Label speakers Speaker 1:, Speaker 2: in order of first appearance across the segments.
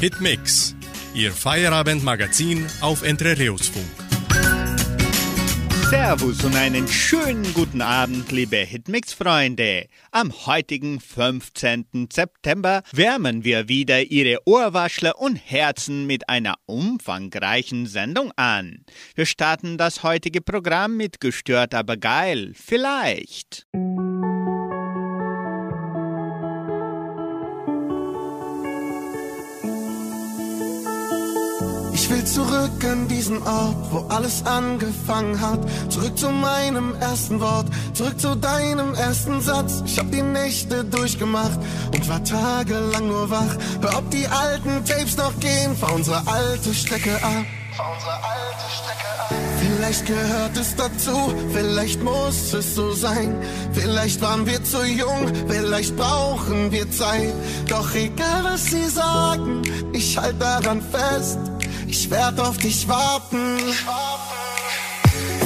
Speaker 1: Hitmix, Ihr Feierabendmagazin auf Entre Reus Funk.
Speaker 2: Servus und einen schönen guten Abend, liebe Hitmix-Freunde. Am heutigen 15. September wärmen wir wieder Ihre Ohrwaschler und Herzen mit einer umfangreichen Sendung an. Wir starten das heutige Programm mit Gestört aber geil, vielleicht.
Speaker 3: Ich will zurück an diesen Ort, wo alles angefangen hat. Zurück zu meinem ersten Wort, zurück zu deinem ersten Satz. Ich hab die Nächte durchgemacht und war tagelang nur wach. Hör, ob die alten Tapes noch gehen, fahr unsere alte Strecke ab. Fahr unsere alte Strecke ab. Vielleicht gehört es dazu, vielleicht muss es so sein. Vielleicht waren wir zu jung, vielleicht brauchen wir Zeit. Doch egal was sie sagen, ich halt daran fest. Ich werd auf dich warten.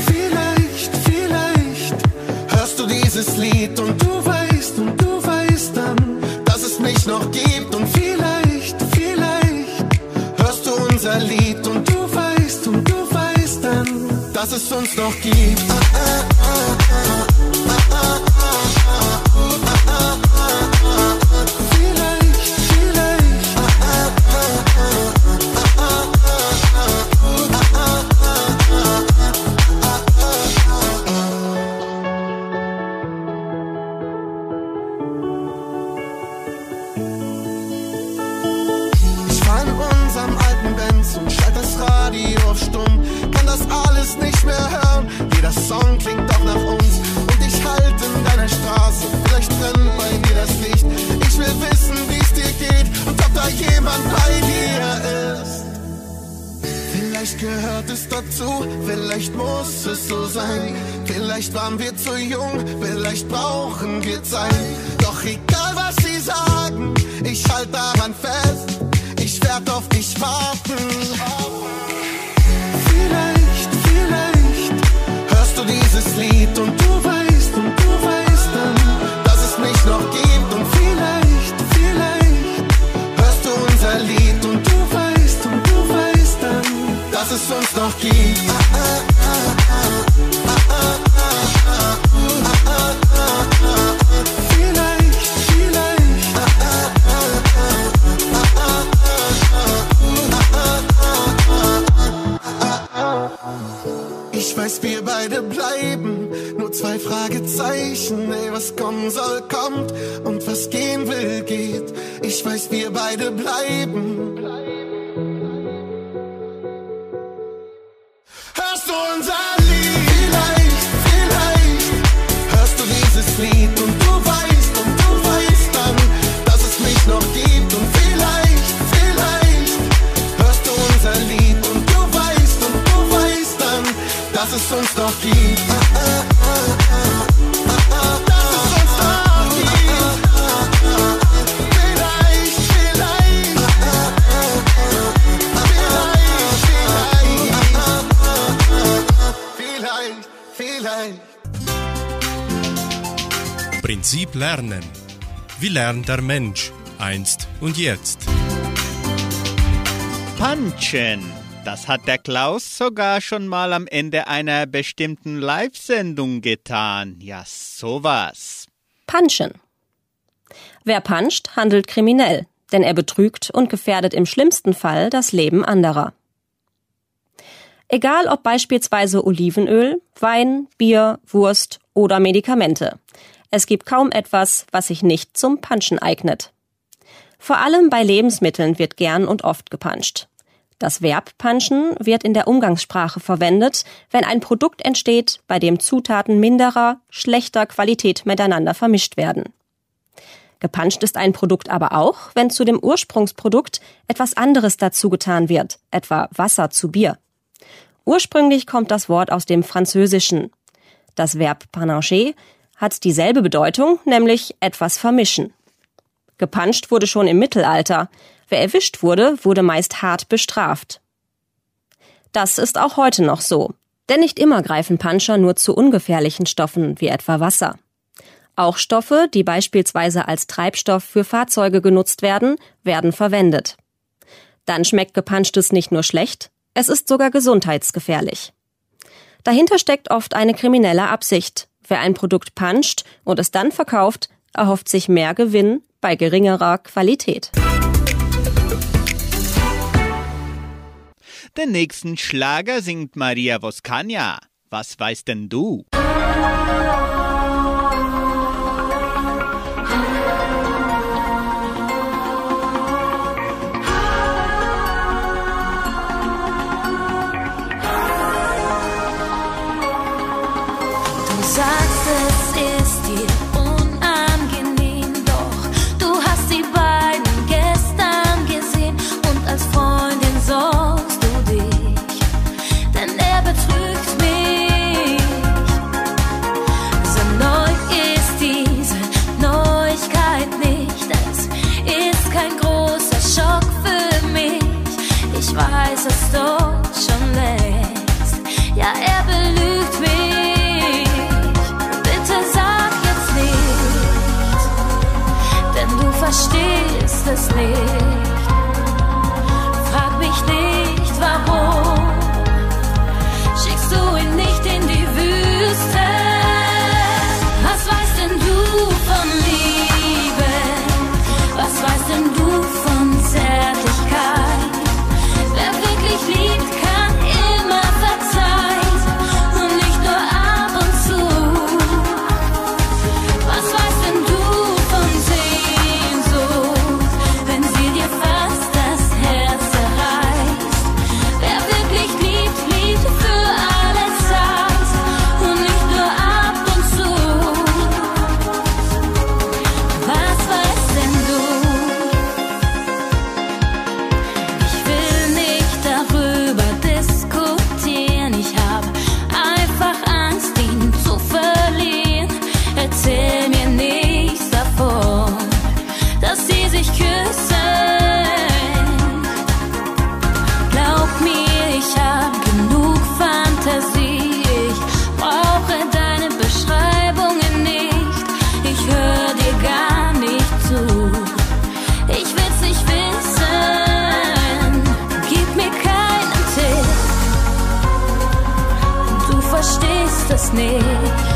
Speaker 3: Vielleicht, vielleicht hörst du dieses Lied und du weißt und du weißt dann, dass es mich noch gibt. Und vielleicht, vielleicht hörst du unser Lied und du weißt und du weißt dann, dass es uns noch gibt. Ah, ah, ah, alles nicht mehr hören. Jeder Song klingt doch nach uns. Und ich halt in deiner Straße. Vielleicht brennt bei dir das Licht. Ich will wissen, wie es dir geht und ob da jemand bei dir ist. Vielleicht gehört es dazu, vielleicht muss es so sein. Vielleicht waren wir zu jung, vielleicht brauchen wir Zeit. Doch egal was sie sagen, ich halt daran fest. Ich werd auf dich warten. Fragezeichen. Ey, was kommen soll, kommt. Und was gehen will, geht. Ich weiß, wir beide bleiben. Hörst du unser Lied? Vielleicht, vielleicht. Hörst du dieses Lied und du weißt und du weißt dann, dass es mich noch gibt. Und vielleicht, vielleicht. Hörst du unser Lied und du weißt und du weißt dann, dass es uns noch gibt.
Speaker 1: Prinzip Lernen. Wie lernt der Mensch einst und jetzt?
Speaker 2: Punchen. Das hat der Klaus sogar schon mal am Ende einer bestimmten Live-Sendung getan. Ja, sowas.
Speaker 4: Punchen. Wer puncht, handelt kriminell, denn er betrügt und gefährdet im schlimmsten Fall das Leben anderer. Egal ob beispielsweise Olivenöl, Wein, Bier, Wurst oder Medikamente. Es gibt kaum etwas, was sich nicht zum Punchen eignet. Vor allem bei Lebensmitteln wird gern und oft gepanscht. Das Verb punchen wird in der Umgangssprache verwendet, wenn ein Produkt entsteht, bei dem Zutaten minderer, schlechter Qualität miteinander vermischt werden. Gepanscht ist ein Produkt aber auch, wenn zu dem Ursprungsprodukt etwas anderes dazugetan wird, etwa Wasser zu Bier. Ursprünglich kommt das Wort aus dem Französischen. Das Verb panacher hat dieselbe Bedeutung, nämlich etwas vermischen. Gepanscht wurde schon im Mittelalter. Wer erwischt wurde, wurde meist hart bestraft. Das ist auch heute noch so. Denn nicht immer greifen Puncher nur zu ungefährlichen Stoffen wie etwa Wasser. Auch Stoffe, die beispielsweise als Treibstoff für Fahrzeuge genutzt werden, werden verwendet. Dann schmeckt gepanschtes nicht nur schlecht, es ist sogar gesundheitsgefährlich. Dahinter steckt oft eine kriminelle Absicht. Wer ein Produkt panscht und es dann verkauft, erhofft sich mehr Gewinn bei geringerer Qualität.
Speaker 5: Den nächsten Schlager singt Maria Voskania. Was weißt denn du? snake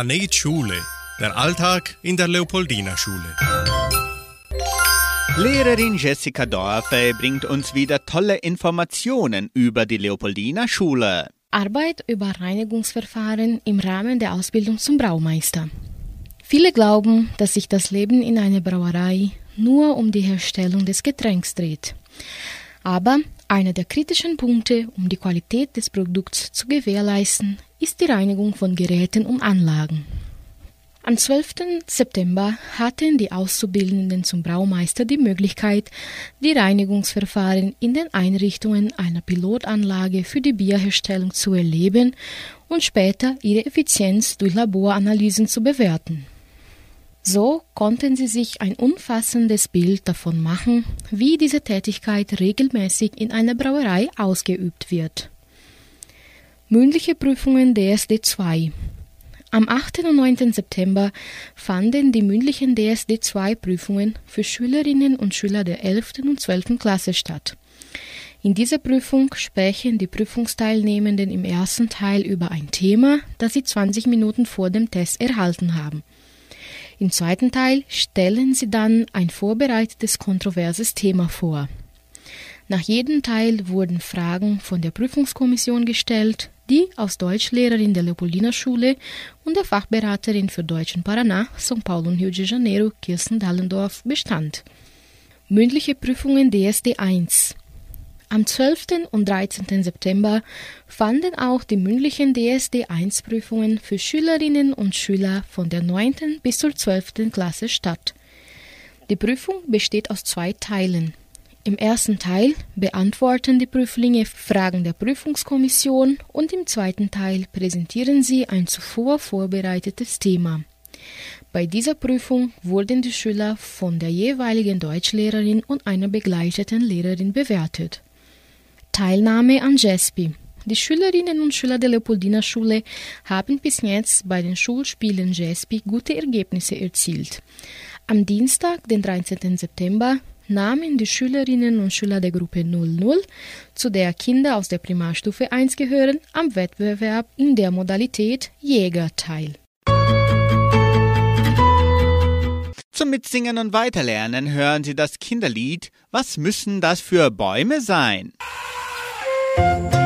Speaker 1: Planet Schule. Der Alltag in der Leopoldina Schule.
Speaker 2: Lehrerin Jessica Dorfe bringt uns wieder tolle Informationen über die Leopoldina Schule.
Speaker 6: Arbeit über Reinigungsverfahren im Rahmen der Ausbildung zum Braumeister. Viele glauben, dass sich das Leben in einer Brauerei nur um die Herstellung des Getränks dreht. Aber einer der kritischen Punkte, um die Qualität des Produkts zu gewährleisten, ist die Reinigung von Geräten und Anlagen. Am 12. September hatten die Auszubildenden zum Braumeister die Möglichkeit, die Reinigungsverfahren in den Einrichtungen einer Pilotanlage für die Bierherstellung zu erleben und später ihre Effizienz durch Laboranalysen zu bewerten. So konnten sie sich ein umfassendes Bild davon machen, wie diese Tätigkeit regelmäßig in einer Brauerei ausgeübt wird. Mündliche Prüfungen DSD 2 am 8. und 9. September fanden die mündlichen DSD-2-Prüfungen für Schülerinnen und Schüler der 11. und 12. Klasse statt. In dieser Prüfung sprechen die Prüfungsteilnehmenden im ersten Teil über ein Thema, das sie 20 Minuten vor dem Test erhalten haben. Im zweiten Teil stellen sie dann ein vorbereitetes kontroverses Thema vor. Nach jedem Teil wurden Fragen von der Prüfungskommission gestellt, die aus Deutschlehrerin der Leopoldina Schule und der Fachberaterin für Deutsch in Paraná, São Paulo und Rio de Janeiro, Kirsten Dallendorf, bestand. Mündliche Prüfungen DSD 1 Am 12. und 13. September fanden auch die mündlichen DSD 1 Prüfungen für Schülerinnen und Schüler von der 9. bis zur 12. Klasse statt. Die Prüfung besteht aus zwei Teilen. Im ersten Teil beantworten die Prüflinge Fragen der Prüfungskommission und im zweiten Teil präsentieren sie ein zuvor vorbereitetes Thema. Bei dieser Prüfung wurden die Schüler von der jeweiligen Deutschlehrerin und einer begleiteten Lehrerin bewertet. Teilnahme an JESPI. Die Schülerinnen und Schüler der Leopoldina Schule haben bis jetzt bei den Schulspielen JESPI gute Ergebnisse erzielt. Am Dienstag, den 13. September, nahmen die Schülerinnen und Schüler der Gruppe 00, zu der Kinder aus der Primarstufe 1 gehören, am Wettbewerb in der Modalität Jäger teil.
Speaker 2: Zum Mitsingen und Weiterlernen hören Sie das Kinderlied Was müssen das für Bäume sein?
Speaker 7: Was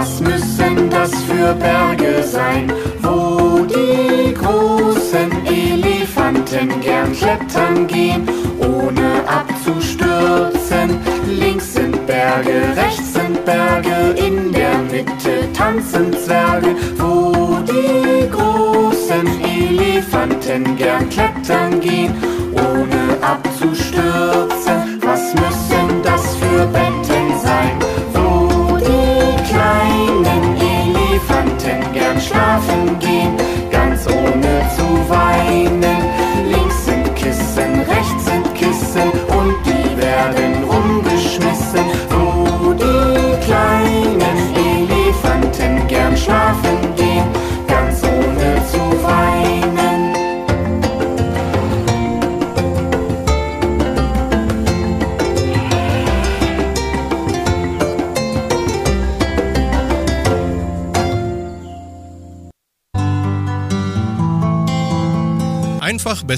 Speaker 8: Was müssen das für
Speaker 9: Berge sein, wo die großen Elefanten gern klettern gehen, ohne abzustürzen? Links sind Berge, rechts sind Berge, in der Mitte tanzen Zwerge, wo die großen Elefanten gern klettern gehen, ohne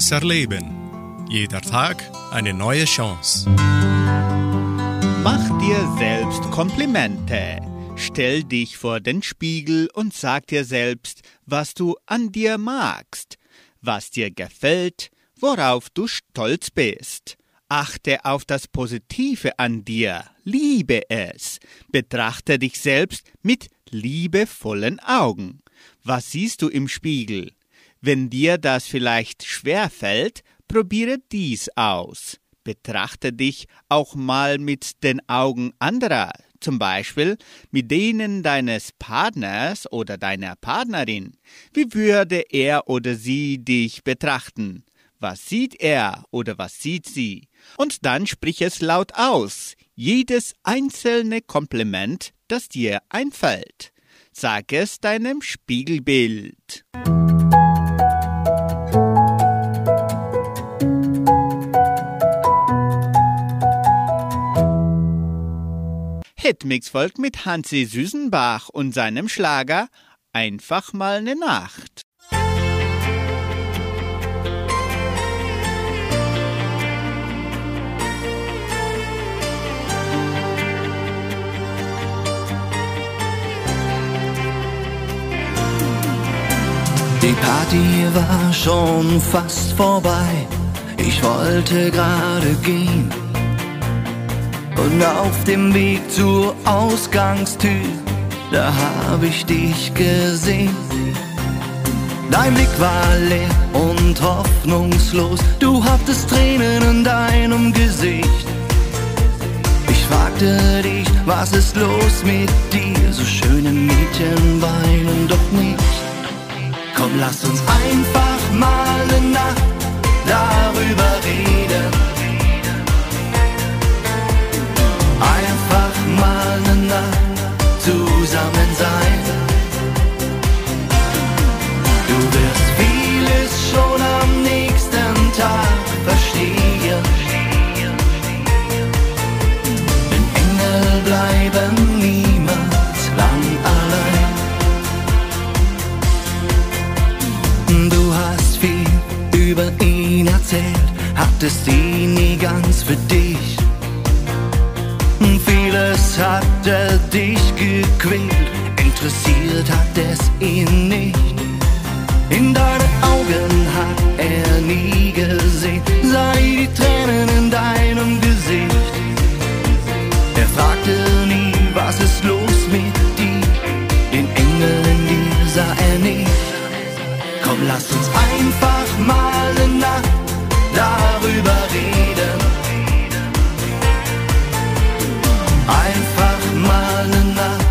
Speaker 1: besser leben. Jeder Tag eine neue Chance.
Speaker 2: Mach dir selbst Komplimente. Stell dich vor den Spiegel und sag dir selbst, was du an dir magst, was dir gefällt, worauf du stolz bist. Achte auf das Positive an dir, liebe es, betrachte dich selbst mit liebevollen Augen. Was siehst du im Spiegel? Wenn dir das vielleicht schwer fällt, probiere dies aus. Betrachte dich auch mal mit den Augen anderer, zum Beispiel mit denen deines Partners oder deiner Partnerin. Wie würde er oder sie dich betrachten? Was sieht er oder was sieht sie? Und dann sprich es laut aus, jedes einzelne Kompliment, das dir einfällt. Sag es deinem Spiegelbild. Hitmix folgt mit Hansi Süßenbach und seinem Schlager Einfach mal ne Nacht.
Speaker 10: Die Party war schon fast vorbei. Ich wollte gerade gehen. Und auf dem Weg zur Ausgangstür, da hab ich dich gesehen. Dein Blick war leer und hoffnungslos. Du hattest Tränen in deinem Gesicht. Ich fragte dich, was ist los mit dir? So schöne Mädchen weinen doch nicht. Komm, lass uns einfach mal eine Nacht darüber Nacht zusammen sein. Du wirst vieles schon am nächsten Tag verstehen. Denn Engel bleiben niemals lang allein. Du hast viel über ihn erzählt, hattest ihn nie ganz für dich hat er dich gequält, interessiert hat es ihn nicht. In deine Augen hat er nie gesehen, sei die Tränen in deinem Gesicht. Er fragte nie, was ist los mit dir, den Engel in dir sah er nicht. Komm, lass uns einfach mal eine Nacht darüber reden. Einfach mal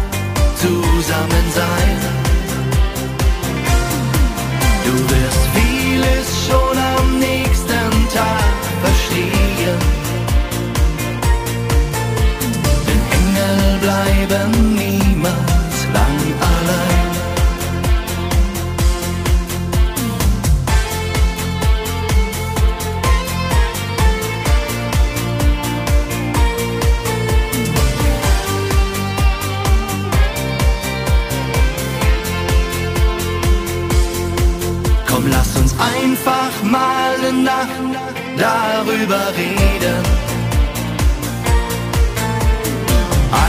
Speaker 10: darüber reden.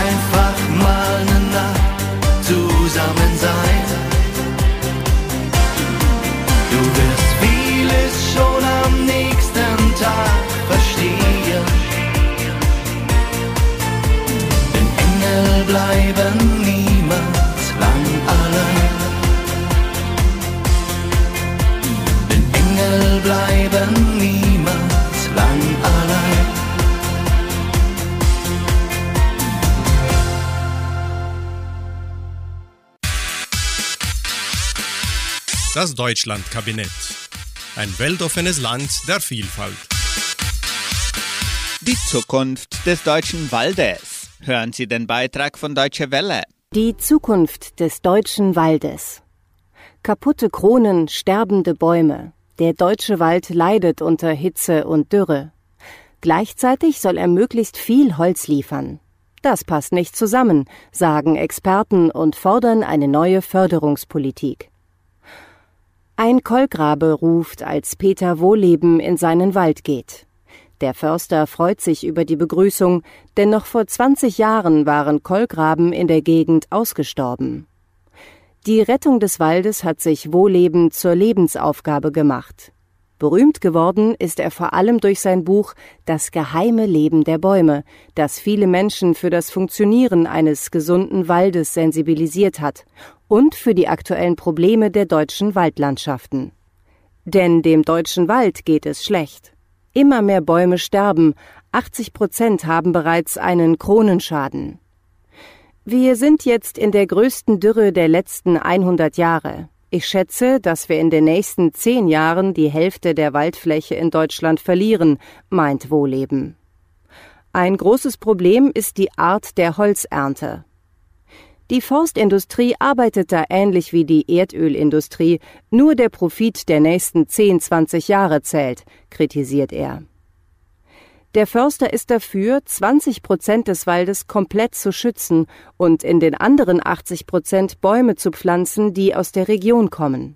Speaker 10: Einfach mal eine Nacht zusammen sein. Du wirst vieles schon am nächsten Tag verstehen. Denn Engel bleiben niemals lang allein. Denn Engel bleiben niemals lang allein.
Speaker 1: Das Deutschlandkabinett. Ein weltoffenes Land der Vielfalt.
Speaker 2: Die Zukunft des deutschen Waldes. Hören Sie den Beitrag von Deutsche Welle.
Speaker 11: Die Zukunft des deutschen Waldes. Kaputte Kronen, sterbende Bäume. Der deutsche Wald leidet unter Hitze und Dürre. Gleichzeitig soll er möglichst viel Holz liefern. Das passt nicht zusammen, sagen Experten und fordern eine neue Förderungspolitik. Ein Kolkrabe ruft, als Peter Wohleben in seinen Wald geht. Der Förster freut sich über die Begrüßung, denn noch vor 20 Jahren waren Kolkraben in der Gegend ausgestorben. Die Rettung des Waldes hat sich Wohleben zur Lebensaufgabe gemacht. Berühmt geworden ist er vor allem durch sein Buch Das geheime Leben der Bäume, das viele Menschen für das Funktionieren eines gesunden Waldes sensibilisiert hat und für die aktuellen Probleme der deutschen Waldlandschaften. Denn dem deutschen Wald geht es schlecht. Immer mehr Bäume sterben, 80 Prozent haben bereits einen Kronenschaden. Wir sind jetzt in der größten Dürre der letzten 100 Jahre. Ich schätze, dass wir in den nächsten zehn Jahren die Hälfte der Waldfläche in Deutschland verlieren, meint Wohleben. Ein großes Problem ist die Art der Holzernte. Die Forstindustrie arbeitet da ähnlich wie die Erdölindustrie, nur der Profit der nächsten 10, 20 Jahre zählt, kritisiert er. Der Förster ist dafür, 20 Prozent des Waldes komplett zu schützen und in den anderen 80 Prozent Bäume zu pflanzen, die aus der Region kommen.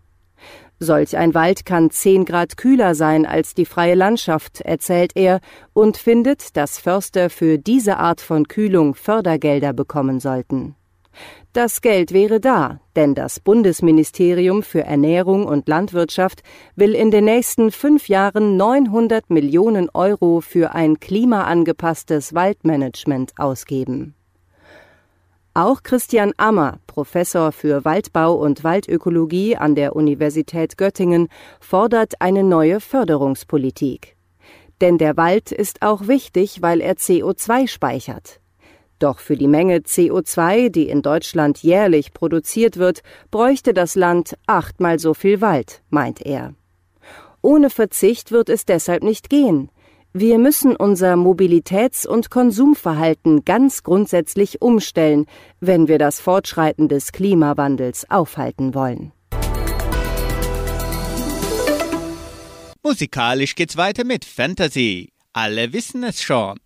Speaker 11: Solch ein Wald kann 10 Grad kühler sein als die freie Landschaft, erzählt er, und findet, dass Förster für diese Art von Kühlung Fördergelder bekommen sollten. Das Geld wäre da, denn das Bundesministerium für Ernährung und Landwirtschaft will in den nächsten fünf Jahren 900 Millionen Euro für ein klimaangepasstes Waldmanagement ausgeben. Auch Christian Ammer, Professor für Waldbau und Waldökologie an der Universität Göttingen, fordert eine neue Förderungspolitik. Denn der Wald ist auch wichtig, weil er CO2 speichert. Doch für die Menge CO2, die in Deutschland jährlich produziert wird, bräuchte das Land achtmal so viel Wald, meint er. Ohne Verzicht wird es deshalb nicht gehen. Wir müssen unser Mobilitäts- und Konsumverhalten ganz grundsätzlich umstellen, wenn wir das Fortschreiten des Klimawandels aufhalten wollen.
Speaker 2: Musikalisch geht's weiter mit Fantasy. Alle wissen es schon.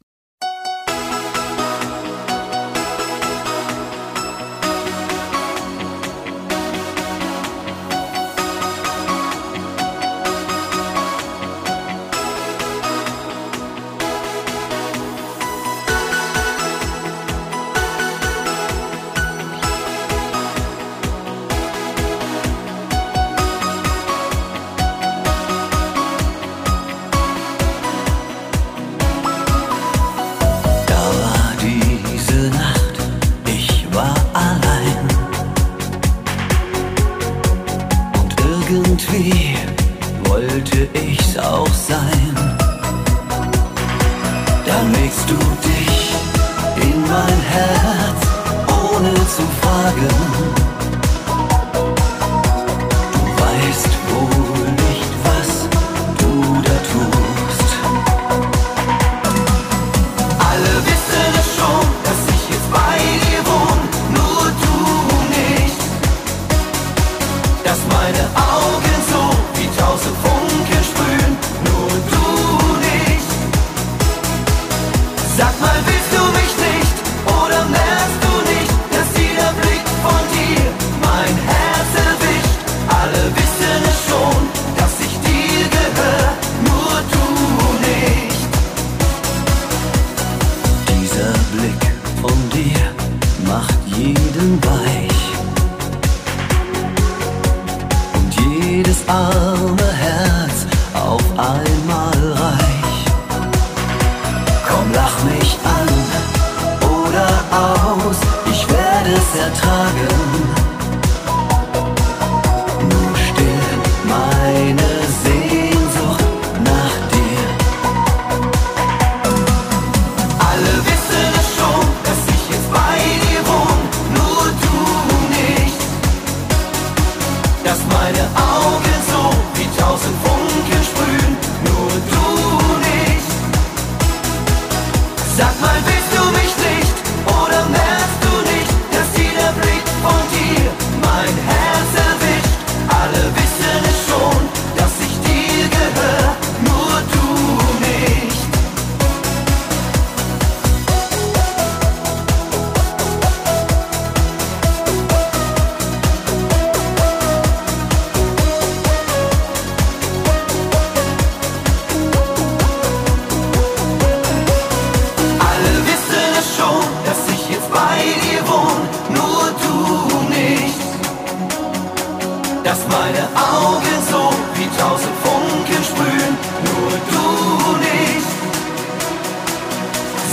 Speaker 10: deine Augen so wie tausend Funken sprühen, nur du nicht.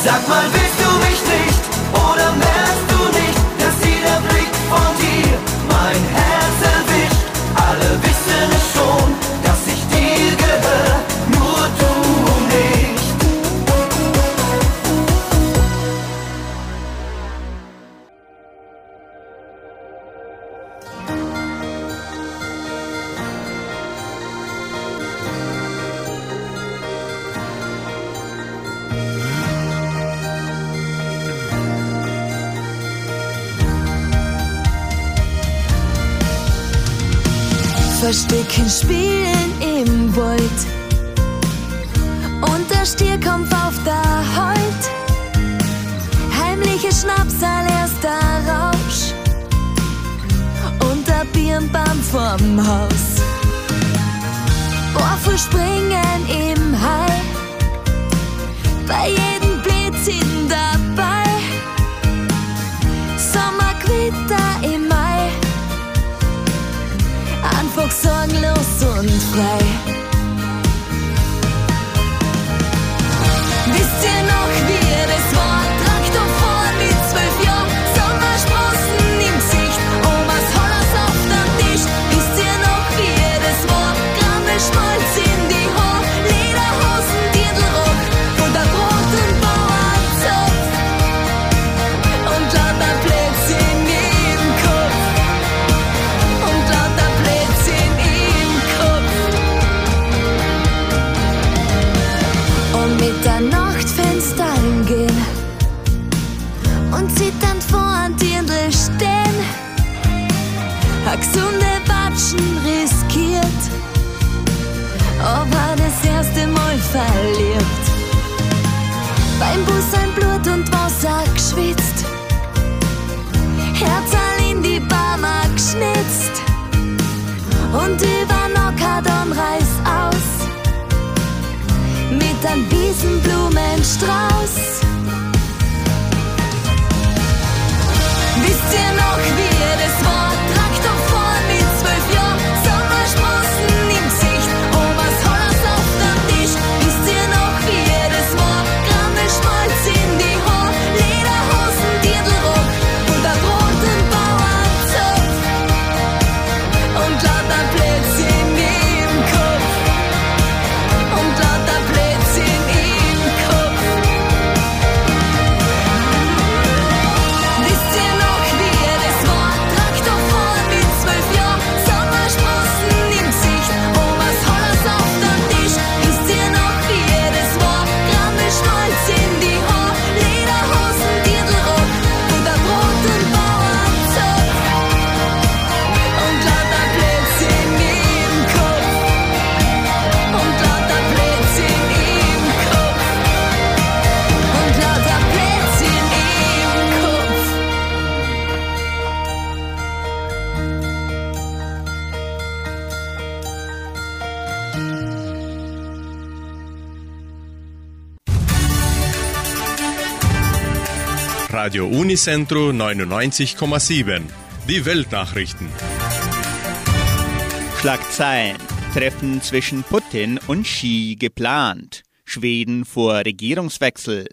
Speaker 10: Sag mal, willst du mich nicht oder merkst du nicht, dass jeder Blick von dir mein Herz erwischt? Alle
Speaker 12: Küken spielen im Wald. Und der Stier kommt auf der Holt. Heimliche Schnapsal erst der Rausch. Und der Birnbaum vorm Haus. Orfe springen im Hai. Bei jedem and play und sieht dann vor dir stehen. Ein gesunde Batschen riskiert, ob er das erste Mal verliert. Beim Bus ein Blut und Wasser geschwitzt, Herz all in die Barmer geschnitzt und über Nockadon reißt aus mit einem Wiesenblumenstrauß.
Speaker 1: Radio Unicentro 99,7. Die Weltnachrichten.
Speaker 2: Schlagzeilen. Treffen zwischen Putin und Xi geplant. Schweden vor Regierungswechsel.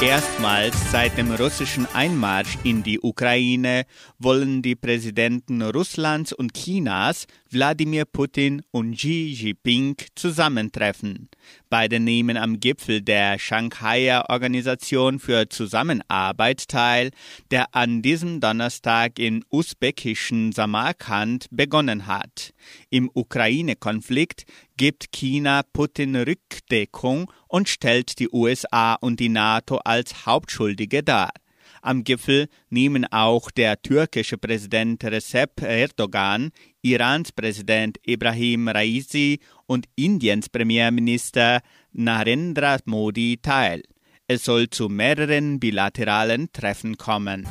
Speaker 2: Erstmals seit dem russischen Einmarsch in die Ukraine wollen die Präsidenten Russlands und Chinas, Wladimir Putin und Xi Jinping, zusammentreffen. Beide nehmen am Gipfel der Shanghaier Organisation für Zusammenarbeit teil, der an diesem Donnerstag im usbekischen Samarkand begonnen hat. Im Ukraine-Konflikt gibt China Putin Rückdeckung und stellt die USA und die NATO als Hauptschuldige dar. Am Gipfel nehmen auch der türkische Präsident Recep Erdogan, Irans Präsident Ibrahim Raisi und Indiens Premierminister Narendra Modi teil. Es soll zu mehreren bilateralen Treffen kommen.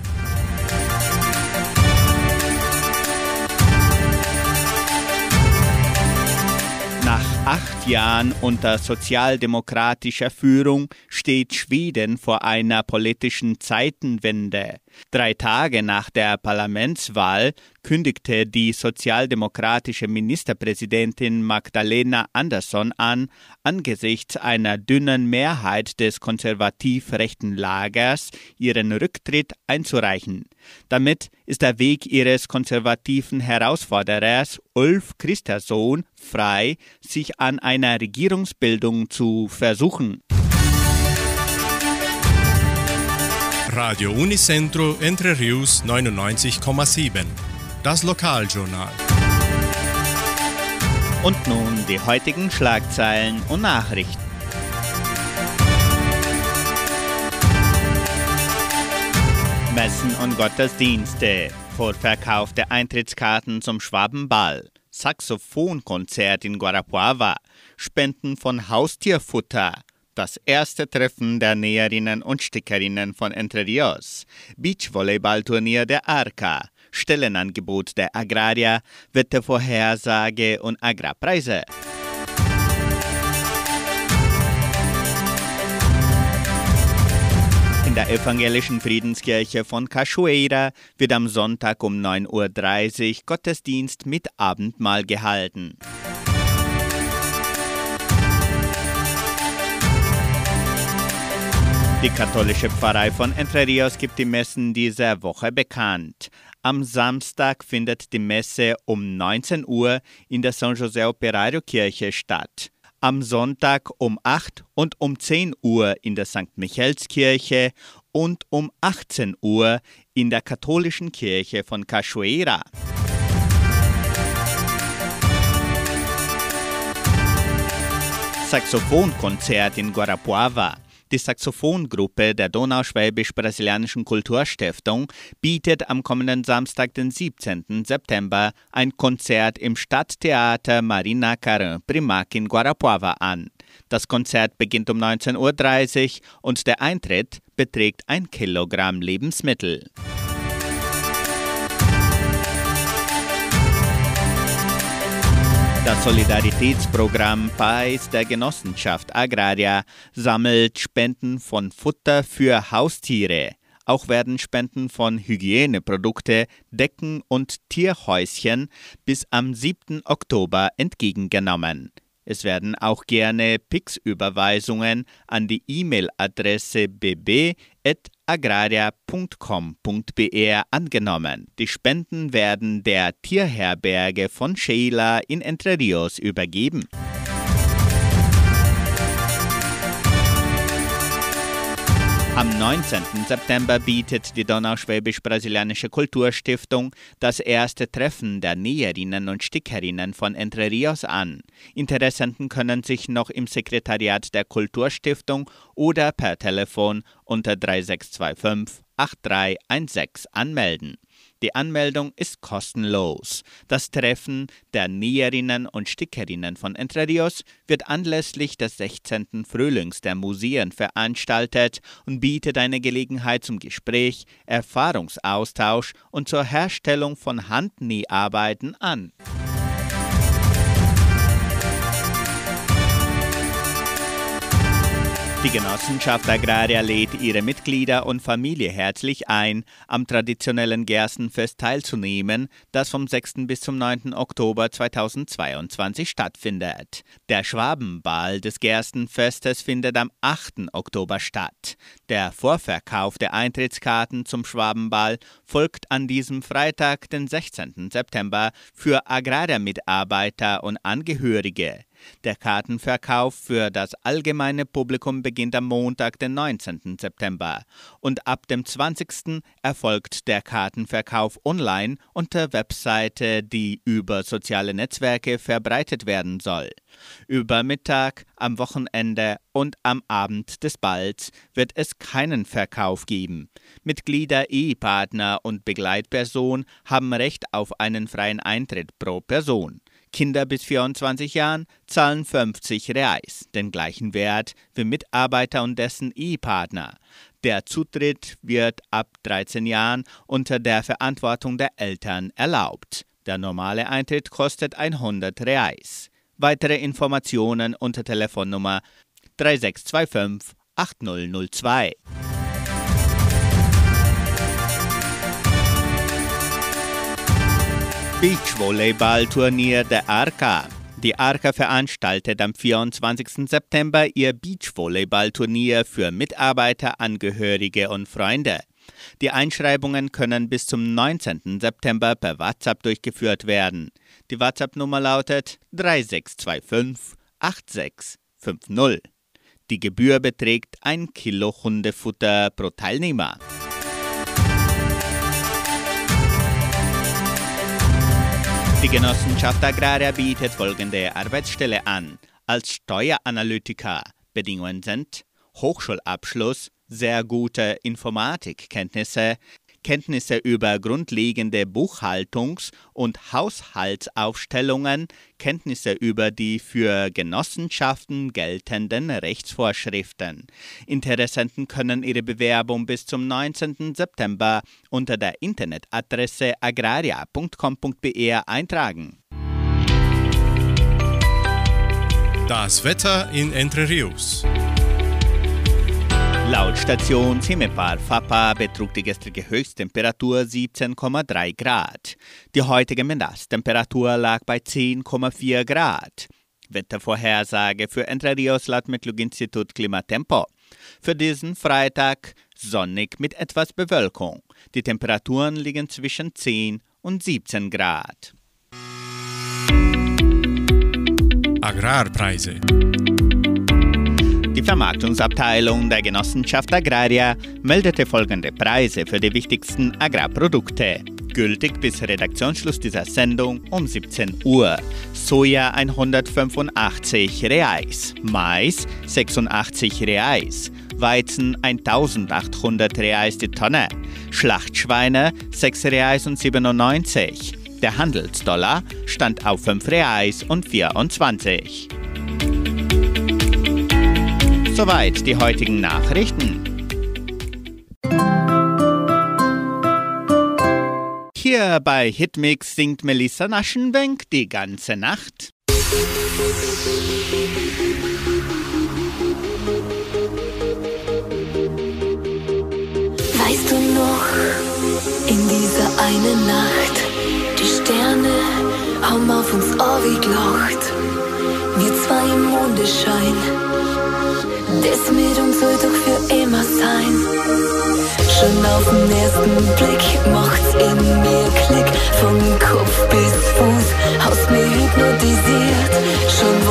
Speaker 2: Acht Jahren unter sozialdemokratischer Führung steht Schweden vor einer politischen Zeitenwende. Drei Tage nach der Parlamentswahl kündigte die sozialdemokratische Ministerpräsidentin Magdalena Andersson an, angesichts einer dünnen Mehrheit des konservativ-rechten Lagers ihren Rücktritt einzureichen. Damit ist der Weg ihres konservativen Herausforderers Ulf Christersohn frei, sich an einer Regierungsbildung zu versuchen.
Speaker 1: Radio Unicentro Entre Rius 99,7. Das Lokaljournal.
Speaker 2: Und nun die heutigen Schlagzeilen und Nachrichten. Messen und Gottesdienste. Vorverkauf der Eintrittskarten zum Schwabenball. Saxophonkonzert in Guarapuava. Spenden von Haustierfutter. Das erste Treffen der Näherinnen und Stickerinnen von Entre Rios. Beachvolleyballturnier der Arca. Stellenangebot der Agraria. Wettervorhersage und Agrarpreise. In der evangelischen Friedenskirche von Cachoeira wird am Sonntag um 9.30 Uhr Gottesdienst mit Abendmahl gehalten. Die katholische Pfarrei von Entre Rios gibt die Messen dieser Woche bekannt. Am Samstag findet die Messe um 19 Uhr in der San José Operario Kirche statt. Am Sonntag um 8 und um 10 Uhr in der St. Michaelskirche und um 18 Uhr in der katholischen Kirche von Cachoeira. Saxophonkonzert in Guarapuava. Die Saxophongruppe der Donauschwäbisch-Brasilianischen Kulturstiftung bietet am kommenden Samstag, den 17. September, ein Konzert im Stadttheater Marina Carin Primac in Guarapuava an. Das Konzert beginnt um 19.30 Uhr und der Eintritt beträgt ein Kilogramm Lebensmittel. Das Solidaritätsprogramm PAIS der Genossenschaft Agraria sammelt Spenden von Futter für Haustiere. Auch werden Spenden von Hygieneprodukte, Decken und Tierhäuschen bis am 7. Oktober entgegengenommen. Es werden auch gerne Pix-Überweisungen an die E-Mail-Adresse bb.agraria.com.br angenommen. Die Spenden werden der Tierherberge von Sheila in Entre Rios übergeben. Am 19. September bietet die Donauschwäbisch-Brasilianische Kulturstiftung das erste Treffen der Näherinnen und Stickerinnen von Entre Rios an. Interessenten können sich noch im Sekretariat der Kulturstiftung oder per Telefon unter 3625 8316 anmelden. Die Anmeldung ist kostenlos. Das Treffen der Näherinnen und Stickerinnen von Entre Rios wird anlässlich des 16. Frühlings der Museen veranstaltet und bietet eine Gelegenheit zum Gespräch, Erfahrungsaustausch und zur Herstellung von Handnäharbeiten an. Die Genossenschaft Agraria lädt ihre Mitglieder und Familie herzlich ein, am traditionellen Gerstenfest teilzunehmen, das vom 6. bis zum 9. Oktober 2022 stattfindet. Der Schwabenball des Gerstenfestes findet am 8. Oktober statt. Der Vorverkauf der Eintrittskarten zum Schwabenball folgt an diesem Freitag, den 16. September, für Agraria-Mitarbeiter und Angehörige. Der Kartenverkauf für das allgemeine Publikum beginnt am Montag, den 19. September. Und ab dem 20. erfolgt der Kartenverkauf online unter Webseite, die über soziale Netzwerke verbreitet werden soll. Über Mittag, am Wochenende und am Abend des Balls wird es keinen Verkauf geben. Mitglieder, Ehepartner und Begleitperson haben Recht auf einen freien Eintritt pro Person. Kinder bis 24 Jahren zahlen 50 Reais, den gleichen Wert wie Mitarbeiter und dessen Ehepartner. Der Zutritt wird ab 13 Jahren unter der Verantwortung der Eltern erlaubt. Der normale Eintritt kostet 100 Reais. Weitere Informationen unter Telefonnummer 3625 8002. Beachvolleyball-Turnier der Arca. Die Arca veranstaltet am 24. September ihr Beachvolleyball-Turnier für Mitarbeiter, Angehörige und Freunde. Die Einschreibungen können bis zum 19. September per WhatsApp durchgeführt werden. Die WhatsApp-Nummer lautet 3625 8650. Die Gebühr beträgt 1 Kilo Hundefutter pro Teilnehmer. Die Genossenschaft Agraria bietet folgende Arbeitsstelle an. Als Steueranalytiker. Bedingungen sind Hochschulabschluss, sehr gute Informatikkenntnisse, Kenntnisse über grundlegende Buchhaltungs- und Haushaltsaufstellungen, Kenntnisse über die für Genossenschaften geltenden Rechtsvorschriften. Interessenten können ihre Bewerbung bis zum 19. September unter der Internetadresse agraria.com.br eintragen.
Speaker 1: Das Wetter in Entre Rios.
Speaker 2: Laut Station Cimepar Fapa betrug die gestrige Höchsttemperatur 17,3 Grad. Die heutige Mindesttemperatur lag bei 10,4 Grad. Wettervorhersage für Entre Rios laut Metlog-Institut Klimatempo. Für diesen Freitag sonnig mit etwas Bewölkung. Die Temperaturen liegen zwischen 10 und 17 Grad.
Speaker 1: Agrarpreise.
Speaker 2: Die Vermarktungsabteilung der Genossenschaft Agraria meldete folgende Preise für die wichtigsten Agrarprodukte. Gültig bis Redaktionsschluss dieser Sendung um 17 Uhr. Soja 185 Reais, Mais 86 Reais, Weizen 1800 Reais die Tonne, Schlachtschweine 6 Reais und 97. Der Handelsdollar stand auf 5 Reais und 24. Soweit die heutigen Nachrichten. Hier bei Hitmix singt Melissa Naschenwenk die ganze Nacht.
Speaker 12: Weißt du noch, in dieser einen Nacht, die Sterne haben auf uns angelacht. Wir zwei im Mondeschein, das mit uns soll doch für immer sein. Schon auf den ersten Blick macht's in mir Klick, von Kopf bis Fuß, hast mich hypnotisiert. Schon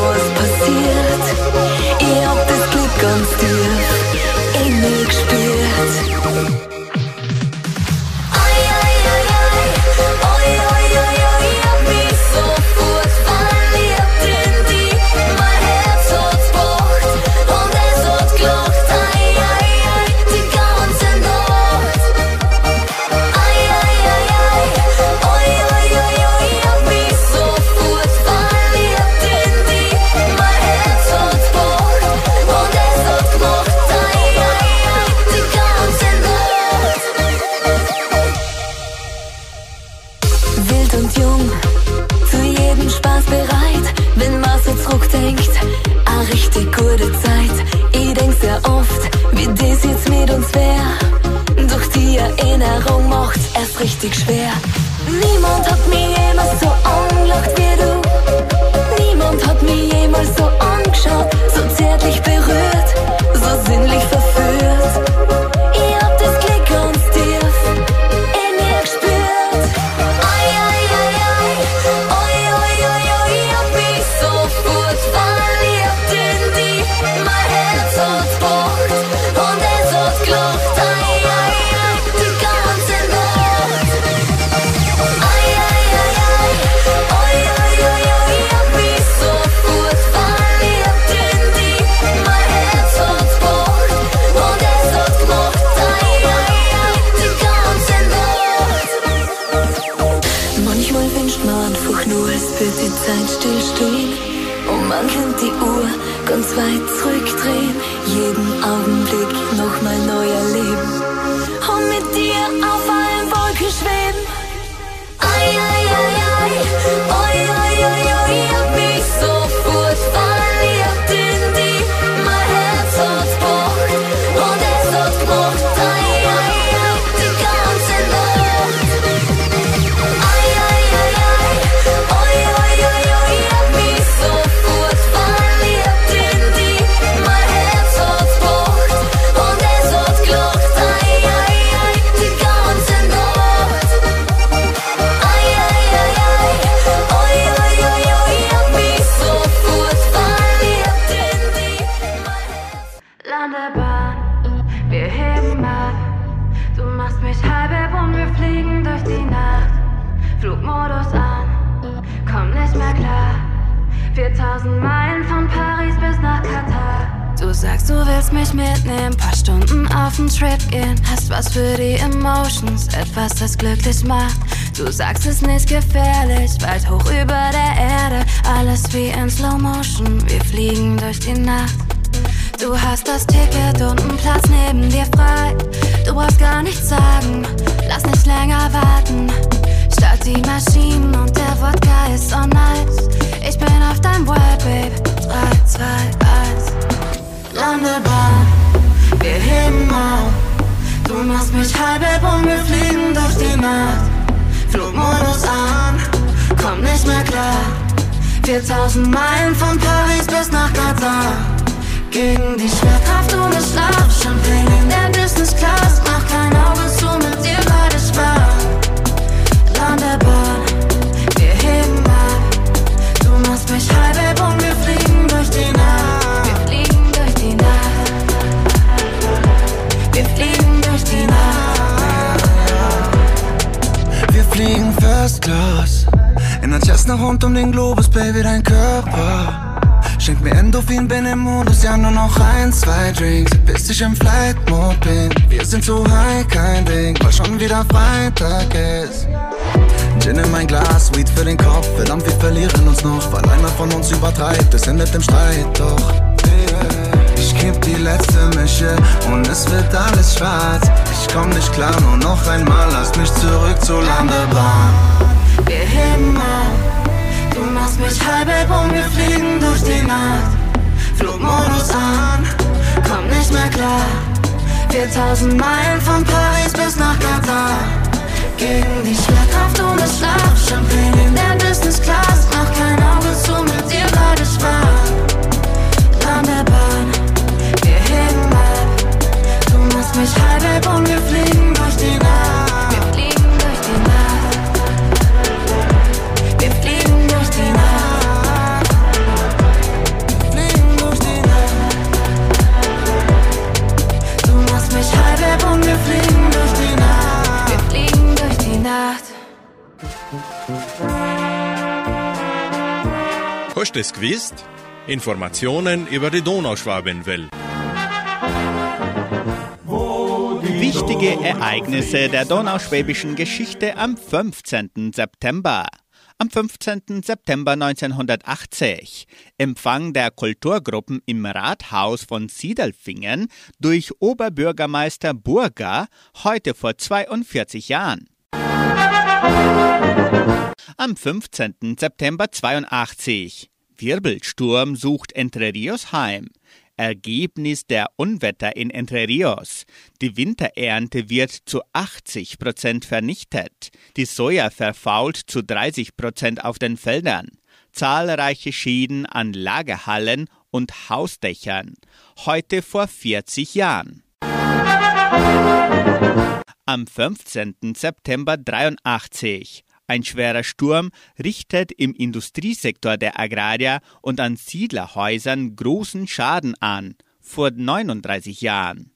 Speaker 13: Etwas, das glücklich macht. Du sagst, es nicht gefährlich, weit hoch über der Erde. Alles wie in Slow Motion, wir fliegen durch die Nacht. Du hast das Ticket und einen Platz neben dir frei. Du brauchst gar nichts sagen, lass nicht länger warten. Start die Maschinen und der Wodka ist on ice. Ich bin auf deinem World, Babe. 3, 2, 1. Landebahn, wir heben auf. Du machst mich halb und wir fliegen durch die Nacht. Flugmodus an, komm nicht mehr klar. 4000 Meilen von Paris bis nach Katar. Gegen die Schwerkraft ohne Schlaf. Champagne in der Business Class. Mach kein Auge zu, mit dir beide Spaß. Landebahn, wir heben ab. Du machst mich halb und wir fliegen
Speaker 14: First Class. In einer Cessna rund um den Globus, Baby, dein Körper. Schenk mir Endorphin, bin im Modus, ja nur noch ein, zwei Drinks. Bis ich im Flight-Mode bin Wir sind so high, kein Ding, weil schon wieder Freitag ist. Gin in mein Glas, Weed für den Kopf. Verdammt, wir verlieren uns noch Weil einer von uns übertreibt, es endet im Streit Doch ich geb die letzte Mische und es wird alles schwarz. Ich komm nicht klar, nur noch einmal, lass mich zurück zur Landebahn.
Speaker 13: Wir heben ab. Du machst mich halb und wir fliegen durch die Nacht. Flugmodus an, komm nicht mehr klar. 4000 Meilen von Paris bis nach Katar. Gegen die Schwerkraft ohne Schlaf. Champagne in der Business Class. Mach kein Auge zu, mit dir beide Spaß. Landebahn, wir heben ab. Du machst mich halb und wir fliegen durch die Nacht. Wir fliegen durch die Nacht. Wir fliegen durch die Nacht. Fliegen durch die Nacht. Du machst mich halb und wir fliegen durch die Nacht. Wir fliegen durch die Nacht.
Speaker 1: Hast du es gewusst? Informationen über die Donauschwabenwelle.
Speaker 2: Wichtige Ereignisse der donauschwäbischen Geschichte am 15. September. Am 15. September 1980 Empfang der Kulturgruppen im Rathaus von Siedelfingen durch Oberbürgermeister Burger, heute vor 42 Jahren. Am 15. September 82. Wirbelsturm sucht Entre Rios heim. Ergebnis der Unwetter in Entre Rios. Die Winterernte wird zu 80 Prozent vernichtet. Die Soja verfault zu 30 Prozent auf den Feldern. Zahlreiche Schäden an Lagerhallen und Hausdächern. Heute vor 40 Jahren. Am 15. September 83. Ein schwerer Sturm richtet im Industriesektor der Agrarier und an Siedlerhäusern großen Schaden an, vor 39 Jahren.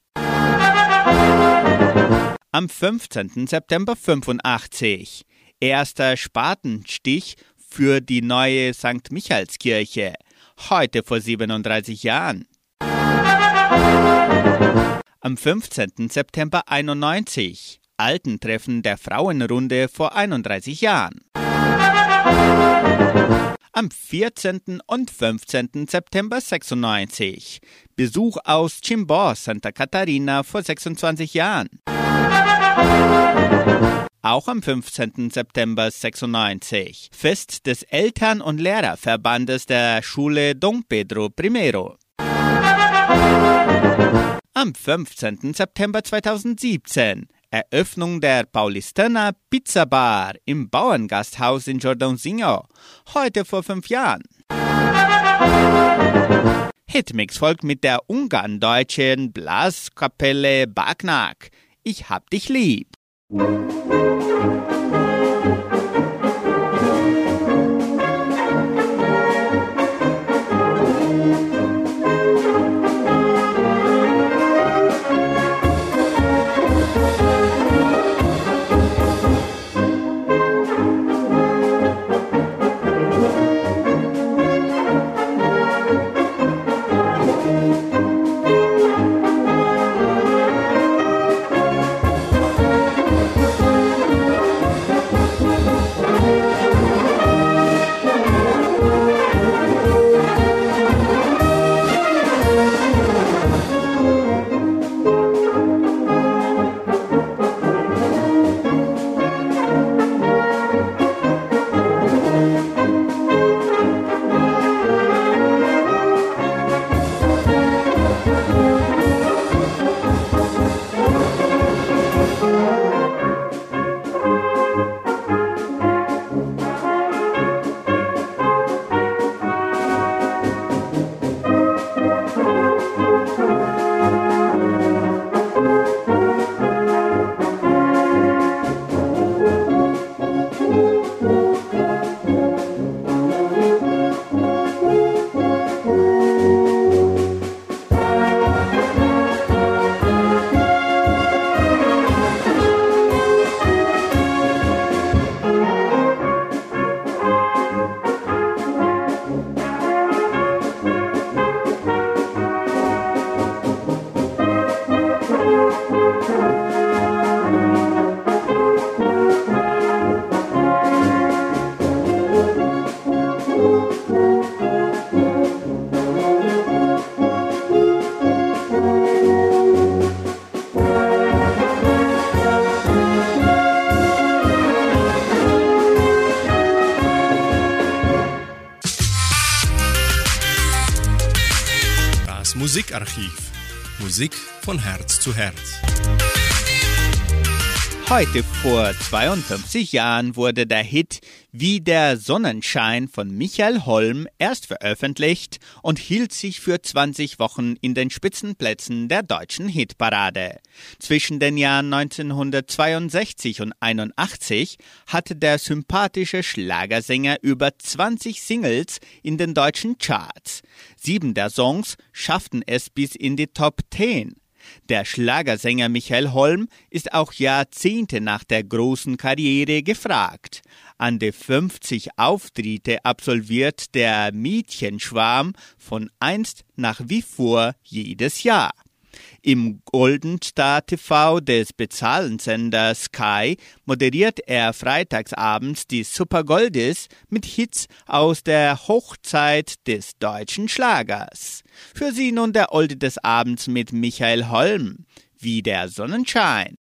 Speaker 2: Am 15. September 85. Erster Spatenstich für die neue St. Michaelskirche, heute vor 37 Jahren. Am 15. September 91. Altentreffen der Frauenrunde vor 31 Jahren. Am 14. und 15. September 96. Besuch aus Chimbor, Santa Catarina vor 26 Jahren. Auch am 15. September 96. Fest des Eltern- und Lehrerverbandes der Schule Don Pedro I. Am 15. September 2017 Eröffnung der Paulistana Pizza Bar im Bauerngasthaus in Jordãozinho, heute vor fünf Jahren. Hitmix folgt mit der ungarndeutschen Blaskapelle Bagnac. Ich hab dich lieb.
Speaker 1: Von Herz zu Herz.
Speaker 2: Heute vor 52 Jahren wurde der Hit Wie der Sonnenschein von Michael Holm erst veröffentlicht und hielt sich für 20 Wochen in den Spitzenplätzen der deutschen Hitparade. Zwischen den Jahren 1962 und 81 hatte der sympathische Schlagersänger über 20 Singles in den deutschen Charts. Sieben der Songs schafften es bis in die Top 10. Der Schlagersänger Michael Holm ist auch Jahrzehnte nach der großen Karriere gefragt. An die 50 Auftritte absolviert der Mädchenschwarm von einst nach wie vor jedes Jahr. Im Goldenstar TV des Bezahlensenders Sky moderiert er freitagsabends die Super Goldis mit Hits aus der Hochzeit des deutschen Schlagers. Für Sie nun der Olde des Abends mit Michael Holm, wie der Sonnenschein.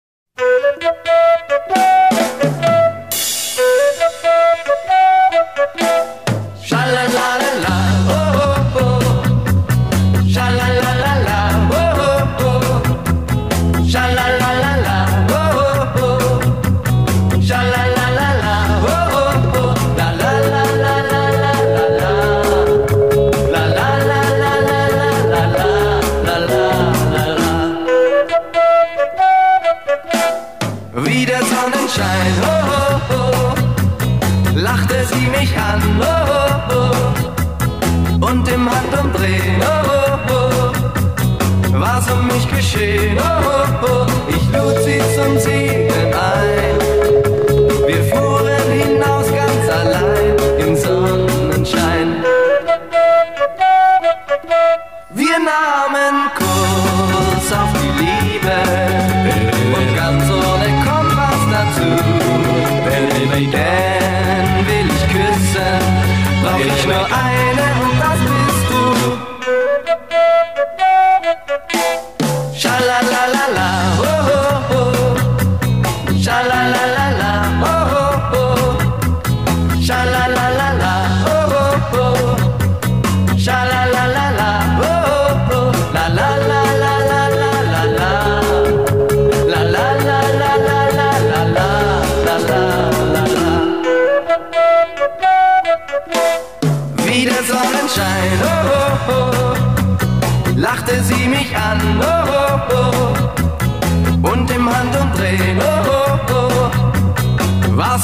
Speaker 10: Schalalala, oh. Geschehen. Oh, oh, oh. Ich lud sie zum Segen ein. Wir fuhren hinaus ganz allein im Sonnenschein. Wir nahmen Kurs auf die Liebe und ganz ohne Kompass dazu. Denn will ich küssen, brauch ich nur eine Schalalalala, oh, oh,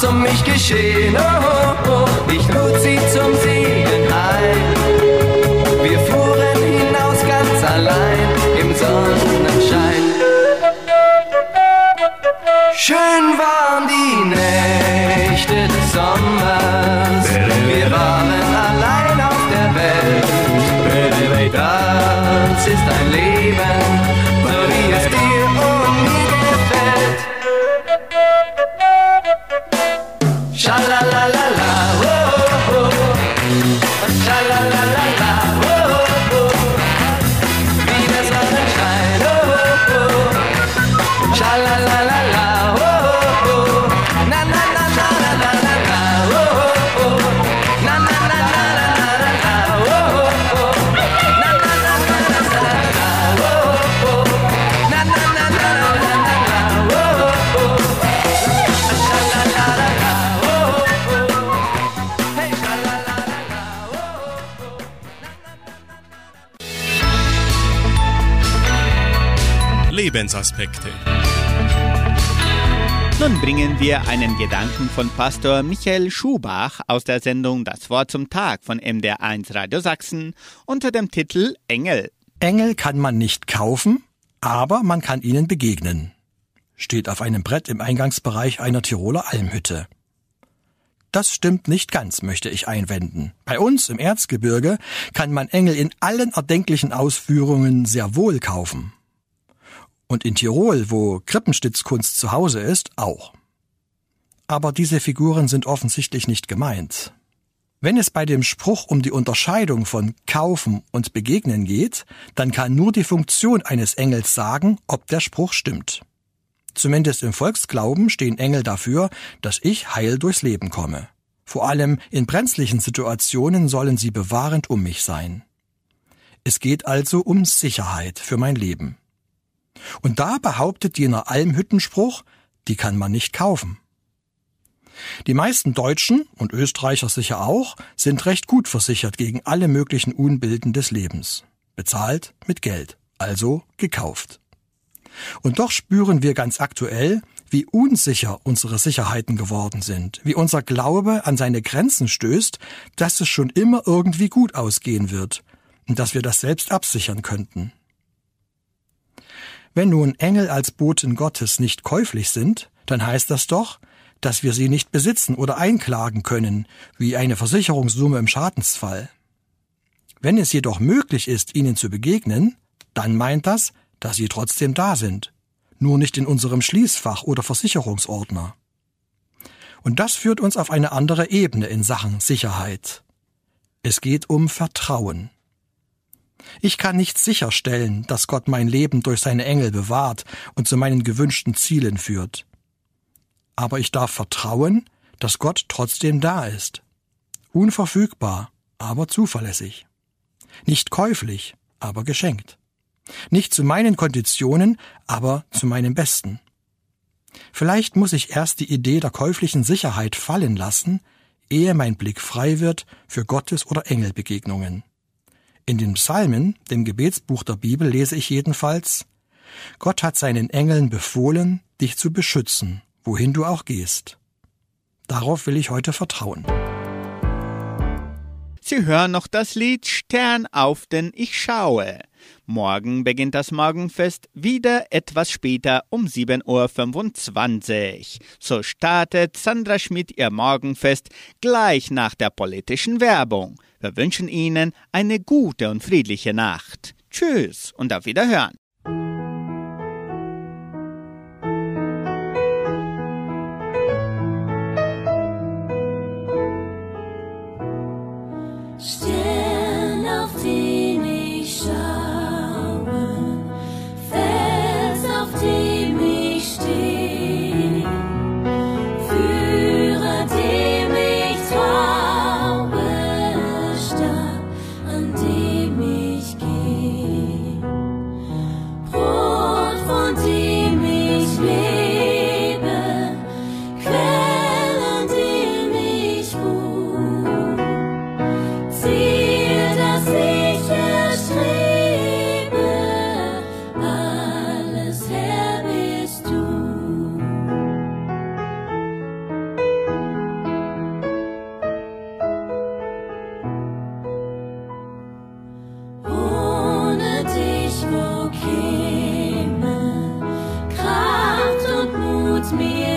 Speaker 10: war's um mich geschehen, oh, oh, oh. ich lud sie zum Segen ein. Wir fuhren hinaus ganz allein im Sonnenschein. Schön waren
Speaker 1: Lebensaspekte.
Speaker 2: Nun bringen wir einen Gedanken von Pastor Michael Schubach aus der Sendung Das Wort zum Tag von MDR1 Radio Sachsen unter dem Titel Engel.
Speaker 15: Engel kann man nicht kaufen, aber man kann ihnen begegnen. Steht auf einem Brett im Eingangsbereich einer Tiroler Almhütte. Das stimmt nicht ganz, möchte ich einwenden. Bei uns im Erzgebirge kann man Engel in allen erdenklichen Ausführungen sehr wohl kaufen. Und in Tirol, wo Krippenstitzkunst zu Hause ist, auch. Aber diese Figuren sind offensichtlich nicht gemeint. Wenn es bei dem Spruch um die Unterscheidung von kaufen und begegnen geht, dann kann nur die Funktion eines Engels sagen, ob der Spruch stimmt. Zumindest im Volksglauben stehen Engel dafür, dass ich heil durchs Leben komme. Vor allem in brenzlichen Situationen sollen sie bewahrend um mich sein. Es geht also um Sicherheit für mein Leben. Und da behauptet jener Almhüttenspruch, die kann man nicht kaufen. Die meisten Deutschen und Österreicher sicher auch sind recht gut versichert gegen alle möglichen Unbilden des Lebens. Bezahlt mit Geld, also gekauft. Und doch spüren wir ganz aktuell, wie unsicher unsere Sicherheiten geworden sind, wie unser Glaube an seine Grenzen stößt, dass es schon immer irgendwie gut ausgehen wird und dass wir das selbst absichern könnten. Wenn nun Engel als Boten Gottes nicht käuflich sind, dann heißt das doch, dass wir sie nicht besitzen oder einklagen können, wie eine Versicherungssumme im Schadensfall. Wenn es jedoch möglich ist, ihnen zu begegnen, dann meint das, dass sie trotzdem da sind, nur nicht in unserem Schließfach oder Versicherungsordner. Und das führt uns auf eine andere Ebene in Sachen Sicherheit. Es geht um Vertrauen. Ich kann nicht sicherstellen, dass Gott mein Leben durch seine Engel bewahrt und zu meinen gewünschten Zielen führt. Aber ich darf vertrauen, dass Gott trotzdem da ist. Unverfügbar, aber zuverlässig. Nicht käuflich, aber geschenkt. Nicht zu meinen Konditionen, aber zu meinem Besten. Vielleicht muss ich erst die Idee der käuflichen Sicherheit fallen lassen, ehe mein Blick frei wird für Gottes oder Engelbegegnungen. In den Psalmen, dem Gebetsbuch der Bibel, lese ich jedenfalls Gott hat seinen Engeln befohlen, dich zu beschützen, wohin du auch gehst. Darauf will ich heute vertrauen.
Speaker 2: Sie hören noch das Lied Stern auf, denn ich schaue. Morgen beginnt das Morgenfest wieder etwas später um 7.25 Uhr. So startet Sandra Schmidt ihr Morgenfest gleich nach der politischen Werbung. Wir wünschen Ihnen eine gute und friedliche Nacht. Tschüss und auf Wiederhören.
Speaker 12: me